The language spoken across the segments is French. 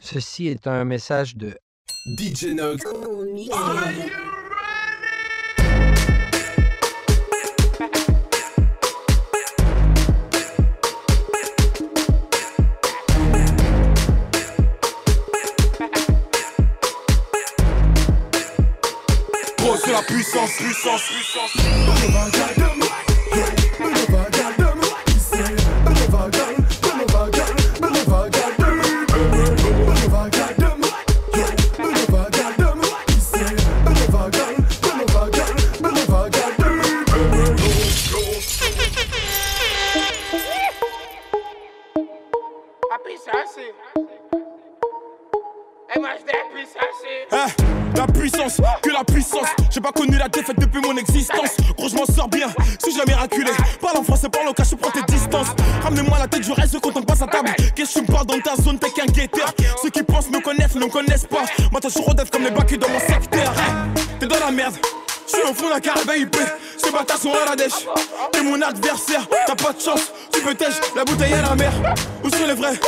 Ceci est un message de DJ c'est la puissance, puissance, puissance. Hein, la puissance, que la puissance. J'ai pas connu la défaite depuis mon existence. Gros, je m'en sors bien, si je la miraculé. Parle en français, parle au cas, je prends tes distances. Ramenez-moi la tête, je reste quand on passe à table. Qu'est-ce que tu me parles dans ta zone, t'es qu'un guetteur. Ceux qui pensent me connaissent, ne me connaissent pas. Moi, t'as toujours comme les bacs dans mon secteur. Hein, T'es dans la merde. Je suis au fond d'un carabin IP, ces bâtards sont à la dèche. T'es mon adversaire, t'as pas de chance, tu peux tèche, la bouteille à la mer. Où sont les vrais?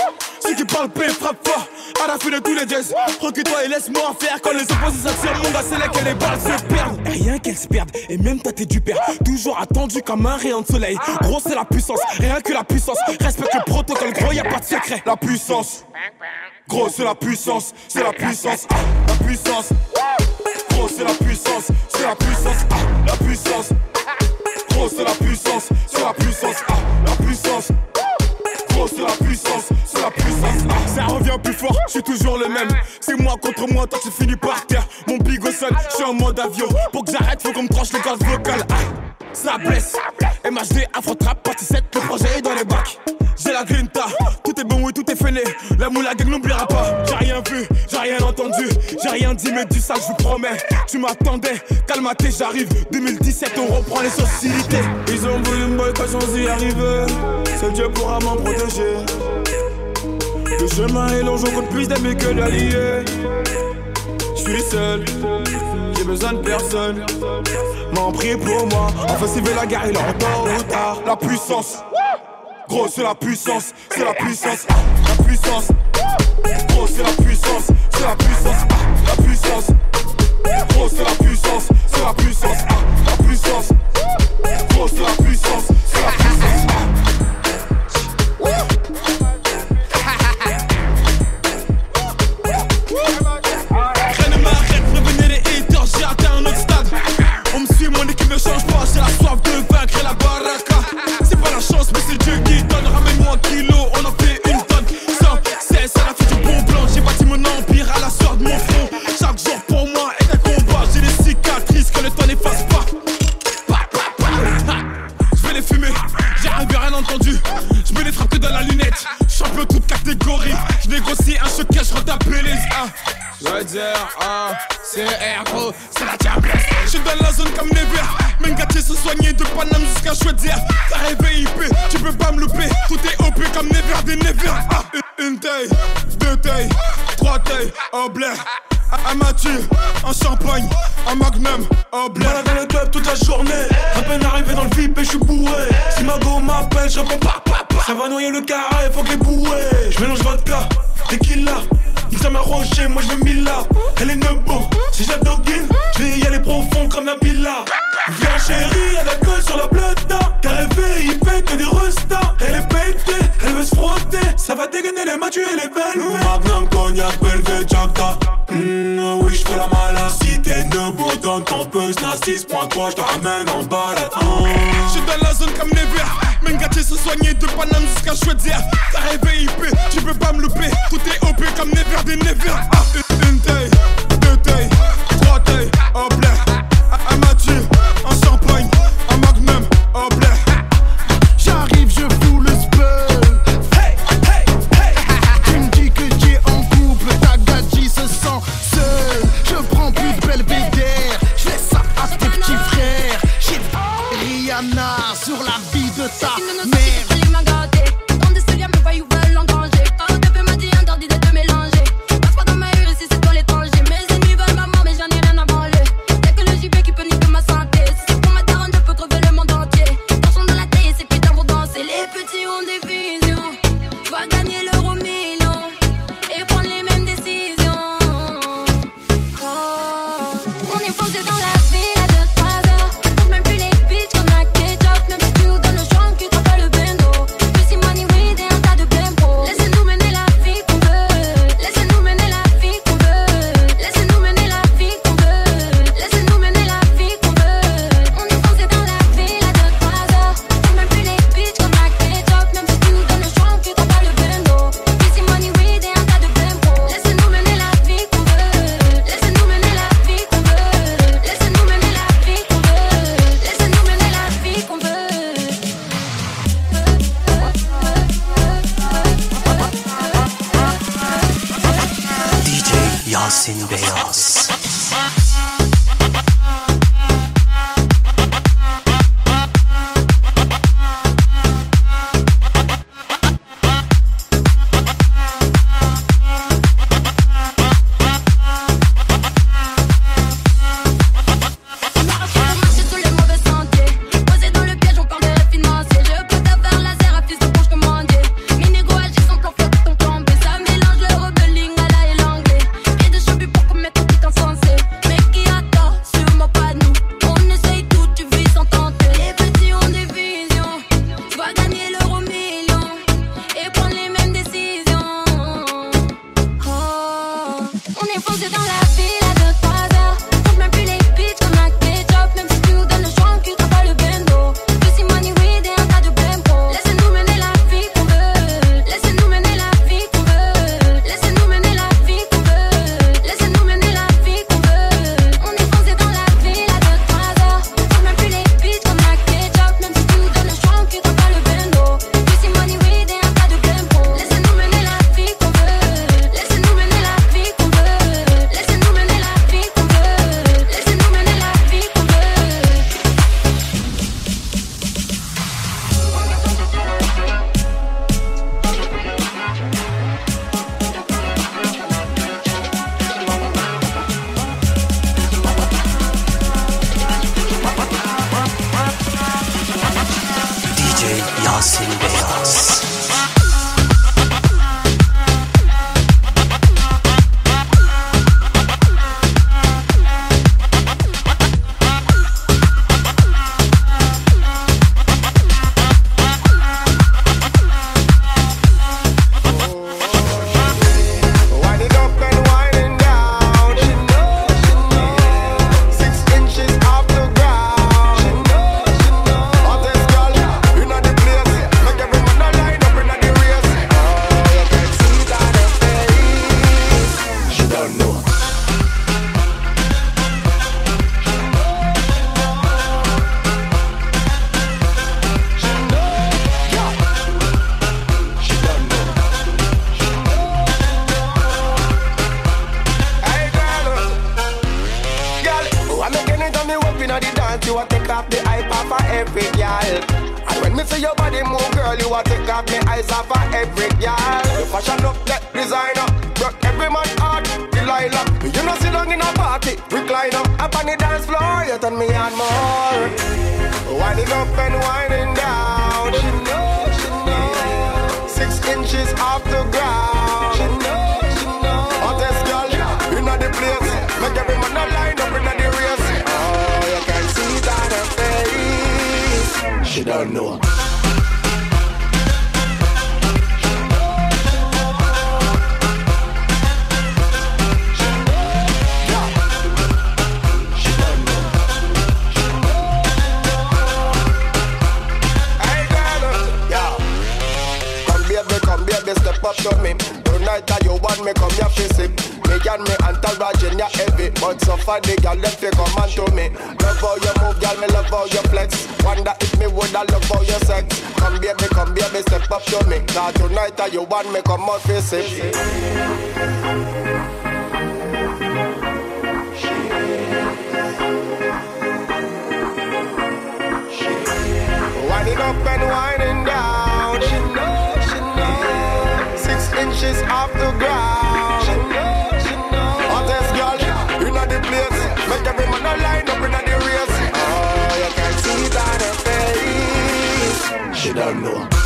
Qui parlent paix, frappe fort, à la fin de tous les jazz. Recule-toi et laisse-moi faire quand les opposés s'attirent. Mon gars, c'est là que les balles se perdent. Rien qu'elles se perdent, et même tâté du père. Toujours attendu comme un rayon de soleil. Gros, c'est la puissance, rien que la puissance. Respecte le protocole, gros, y a pas de secret. La puissance, gros, c'est la puissance, c'est la puissance, la puissance. Gros, c'est la puissance, c'est la puissance. Contre moi, toi tu finis par terre. Mon big au sol, je suis en mode avion. Pour que j'arrête, faut qu'on me tranche le gaz vocal. ah. Ça blesse. MHD, Afro Trap, partie 7, le projet est dans les bacs. J'ai la grinta, tout est bon, oui, tout est fêlé. La moula gang n'oubliera pas. J'ai rien vu, j'ai rien entendu, j'ai rien dit, mais dis ça, je vous promets. Tu m'attendais, calmaté, j'arrive. 2017, on reprend les sociétés. Ils ont voulu me boycotter sans y arriver. Seul Dieu pourra m'en protéger. Le chemin est long, je compte plus d'amis que d'alliés. Je suis seul, j'ai besoin de personne. M'en prie pour moi, enfin s'il veut la guerre, il en ou tard. La puissance, gros c'est la puissance, c'est la puissance, la puissance. Gros c'est la puissance, c'est la puissance, la puissance. Gros c'est la puissance, c'est la puissance, la puissance. Gros c'est la puissance, c'est la puissance. Entendu. Je me les dans la lunette. Champion toute catégorie, je négocie un choquet, je retape les veux dire, ah, c'est R, c'est la diablesse. Je suis dans la zone comme Never. Même gâtier se soigner de Paname jusqu'à Chouette T'as rêvé IP, tu peux pas me louper. Tout est OP comme Never des Never. Ah, une, taille, deux tailles, trois tailles, au blé. Un Mathieu, un champagne, un magnum, au blé. Voilà dans le club toute la journée. À peine arrivé dans le VIP et je suis bourré. Si ma go m'appelle, je réponds pas, pas, pas. Ça va noyer le carré, faut que les bourrés. Je mélange vodka, tequila. Ça m'a roché, moi je l'ai mis là. Elle est nebo, si j'ai doguine, je vais y aller profond comme Nabila. Viens chérie, elle a gueule sur la. Car elle fait, il fait que des restas. Elle est pétée, elle veut se frotter. Ça va dégainer les matures et les belles. Magnum, cognac, Belvé, Jacta. Mmh, oui, je fais la malade. Si t'es debout, donne ton puce, n'a 6 points, quoi, je te ramène en balade. Je suis dans la zone comme Never. Même soigner de Paname jusqu'à Chouette T'as rêvé IP, tu peux pas me louper. Tout est OP comme Never des Never. Ah, une, une taille, deux tailles, trois tailles, up and winding down. She she. Six inches off the ground. She she. Hottest girl the place. Make every man line up the race. Oh, you can see her face. She don't know. to me. Tonight that you want me come here face it. Me and me anti-ragin ya heavy, but so far the girl them fi come and show me. Love how you move, girl, me love how you flex. Wonder if me woulda love how you sex. Come baby, come baby, step up to me. Now tonight that you want me come out face it. wind it up and wind she's off the ground. Hottest girl inna the place. Make every man a line up inna the race. Oh, you can see it on face. She don't know.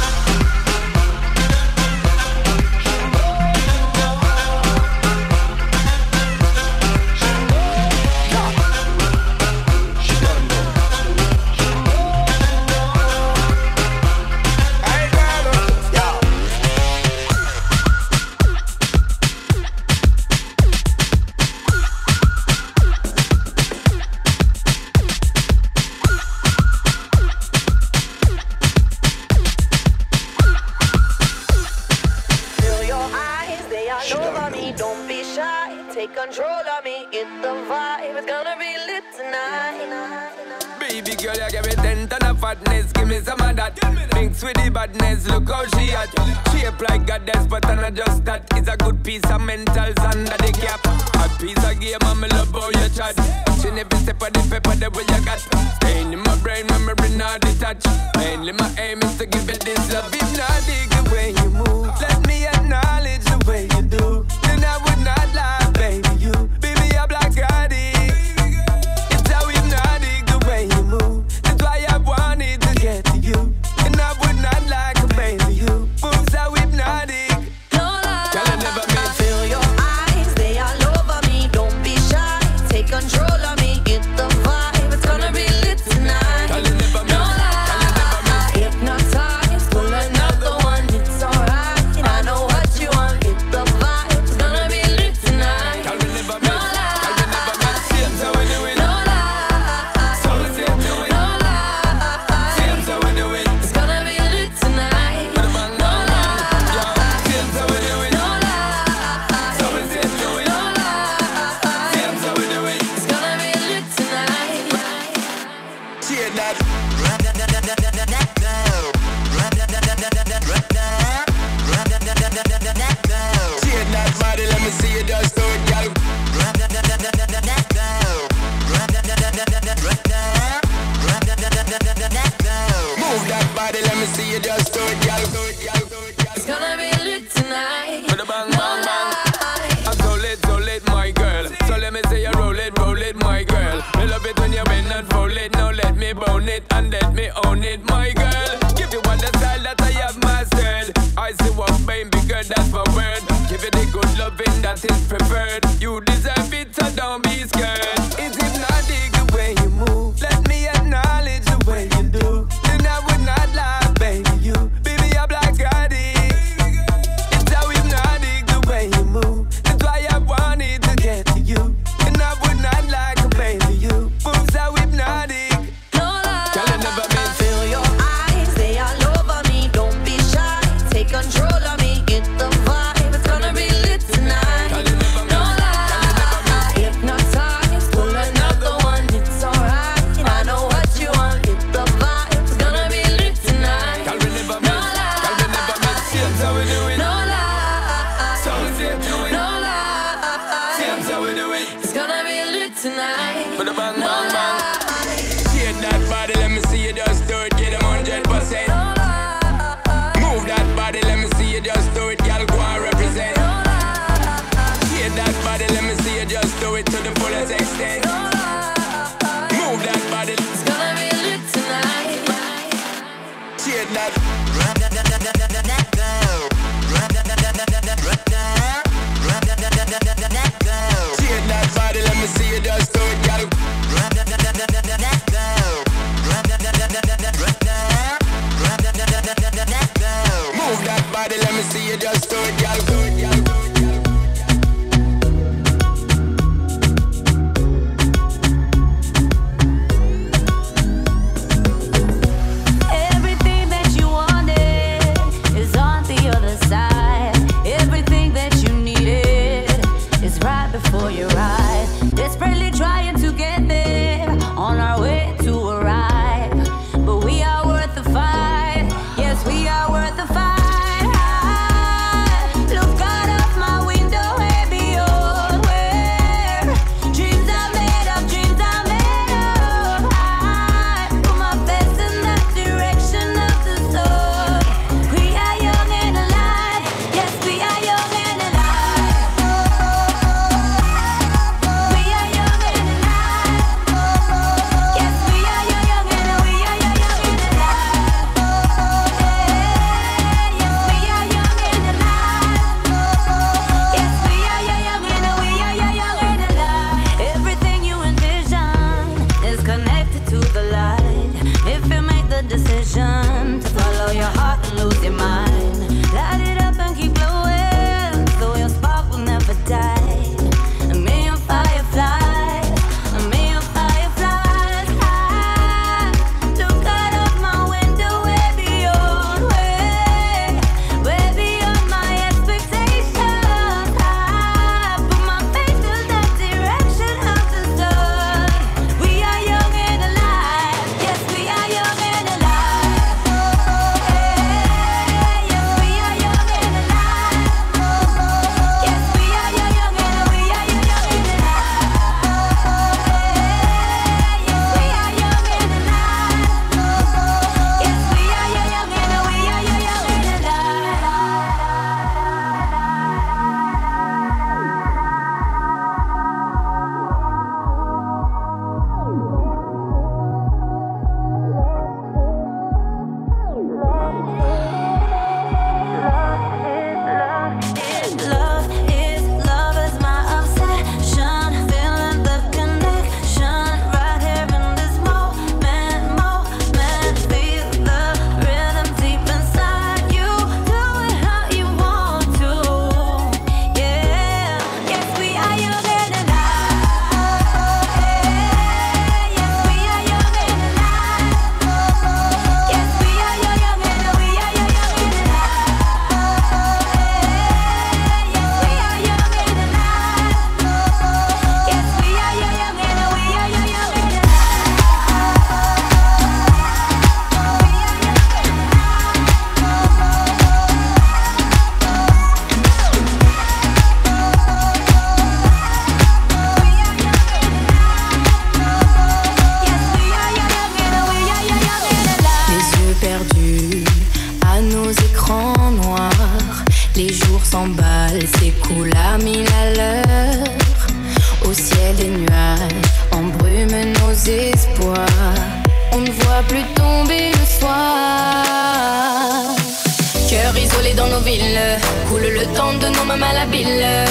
De nos mains malhabiles.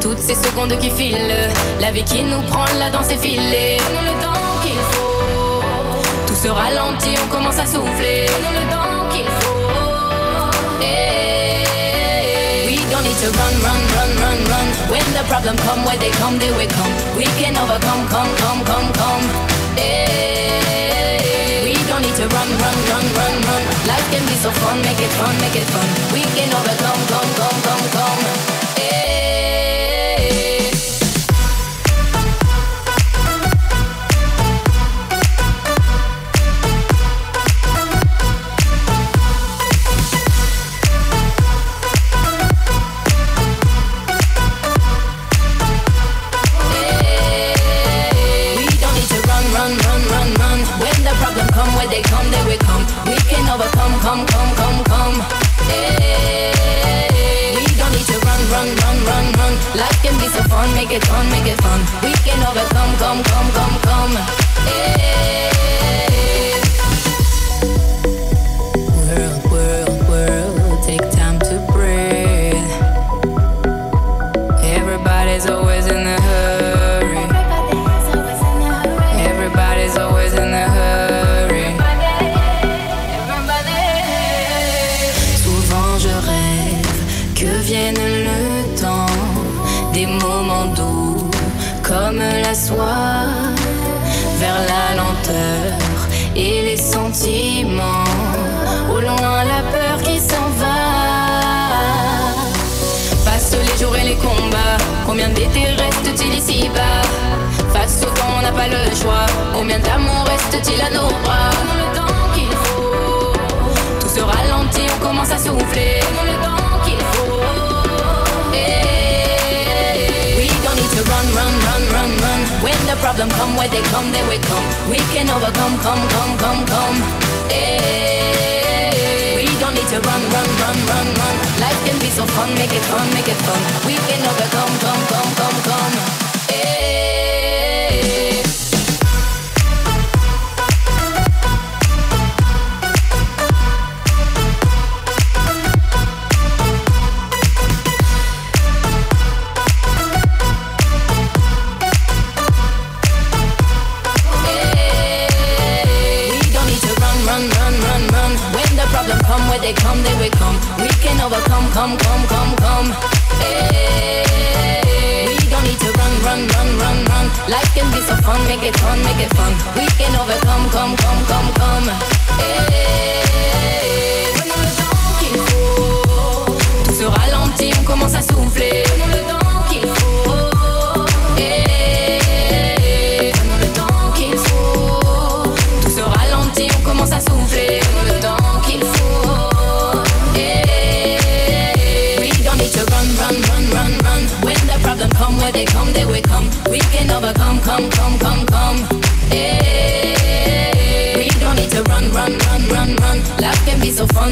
Toutes ces secondes qui filent, la vie qui nous prend là dans ses filets. Le temps qu'il faut. Tout se ralentit, on commence à souffler. Donne le temps qu'il faut. Hey. We don't need to run, run, run, run, run. When the problem come, where they come, they will come. We can overcome, come, come, come, come. We don't need to run, run, run, run, can be so fun, make it fun, make it fun. We can overcome, come, come, come, come. Le choix. Combien d'amour reste-t-il à nos bras? Dans le temps qu'il faut. Tout se ralentit, on commence à souffler. Dans le temps qu'il faut. Hey. We don't need to run, run, run, run, run. When the problem come, where they come, they will come. We can overcome, come, come, come, come. We don't need to run, run, run, run, run. Life can be so fun, make it fun, make it fun. We can overcome, come, come, come, come. It fun, make it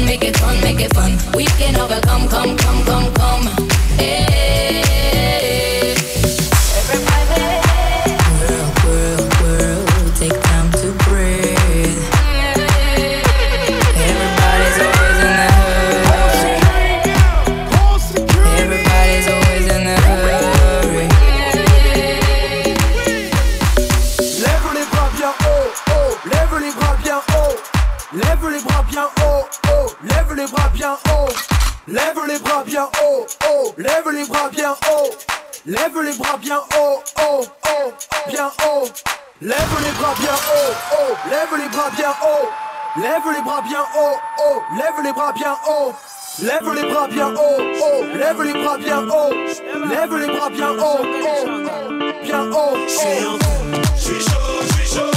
make it fun, make it fun. We can overcome, come, come, come, come. Hey. Lève les bras bien haut, haut, lève les bras bien haut. Lève les bras bien haut, haut, lève les bras bien haut. Lève les bras bien haut, haut, bien haut. haut. J'suis chaud, j'suis chaud,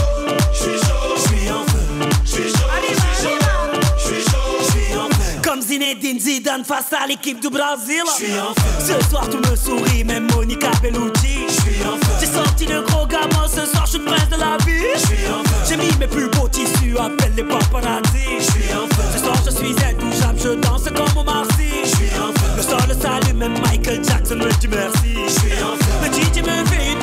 j'suis chaud, j'suis en feu, j'suis chaud, j'suis chaud, j'suis chaud, j'suis en feu. Comme Zinedine Zidane face à l'équipe du Brésil J'suis en feu. Ce soir tout me sourit, même Monica Bellucci J'suis en feu. J'ai sorti le gros gamin, ce soir je suis le prince de la vie J'suis en feu. J'ai mis mes plus beaux tissus, appelle les paparazzi. Je suis en feu. Ce soir, je suis intouchable, je danse comme au Marcy. Je suis en feu. Le sol s'allume, même Michael Jackson me dit merci. Je suis en feu. Le DJ me fait une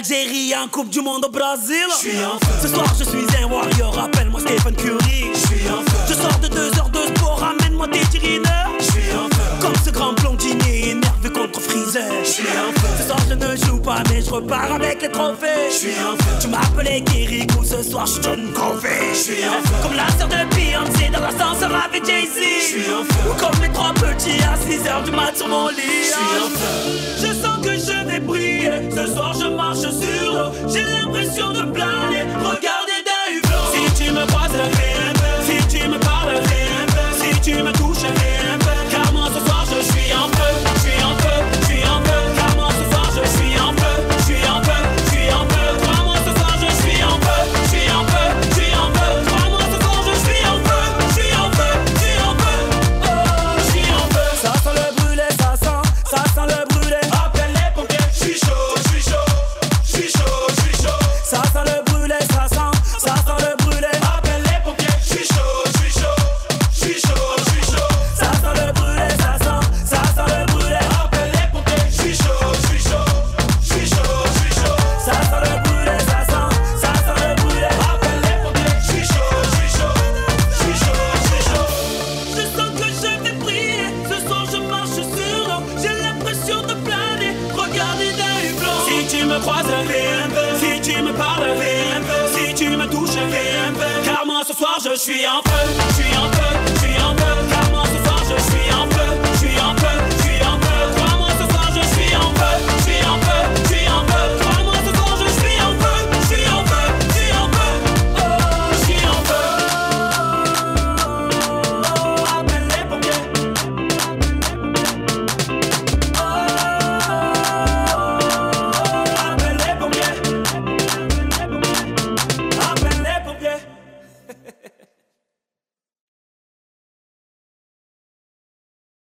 Algérie en Coupe du Monde au Brésil. Ce soir, je suis un warrior. Appelle-moi Stephen Curry. J'suis en feu. Je sors de deux heures de sport. Ramène-moi tes tirineurs. Comme ce grand blondinier énervé contre Freezer. J'suis en feu. Ce soir, je ne joue pas, mais je repars avec les trophées. J'suis en feu. Tu m'appelais Kirikou. Ce soir, je John Covey. J'suis en feu. Comme la sœur de Beyoncé dans l'ascenseur avec Jay-Z. Comme les trois petits à 6 heures du mat sur mon lit. J'suis en feu. Je ce soir, je marche sur l'eau. J'ai l'impression de planer. Regardez d'un hublot. Si tu me croises la ville. je suis en feu, je suis en feu.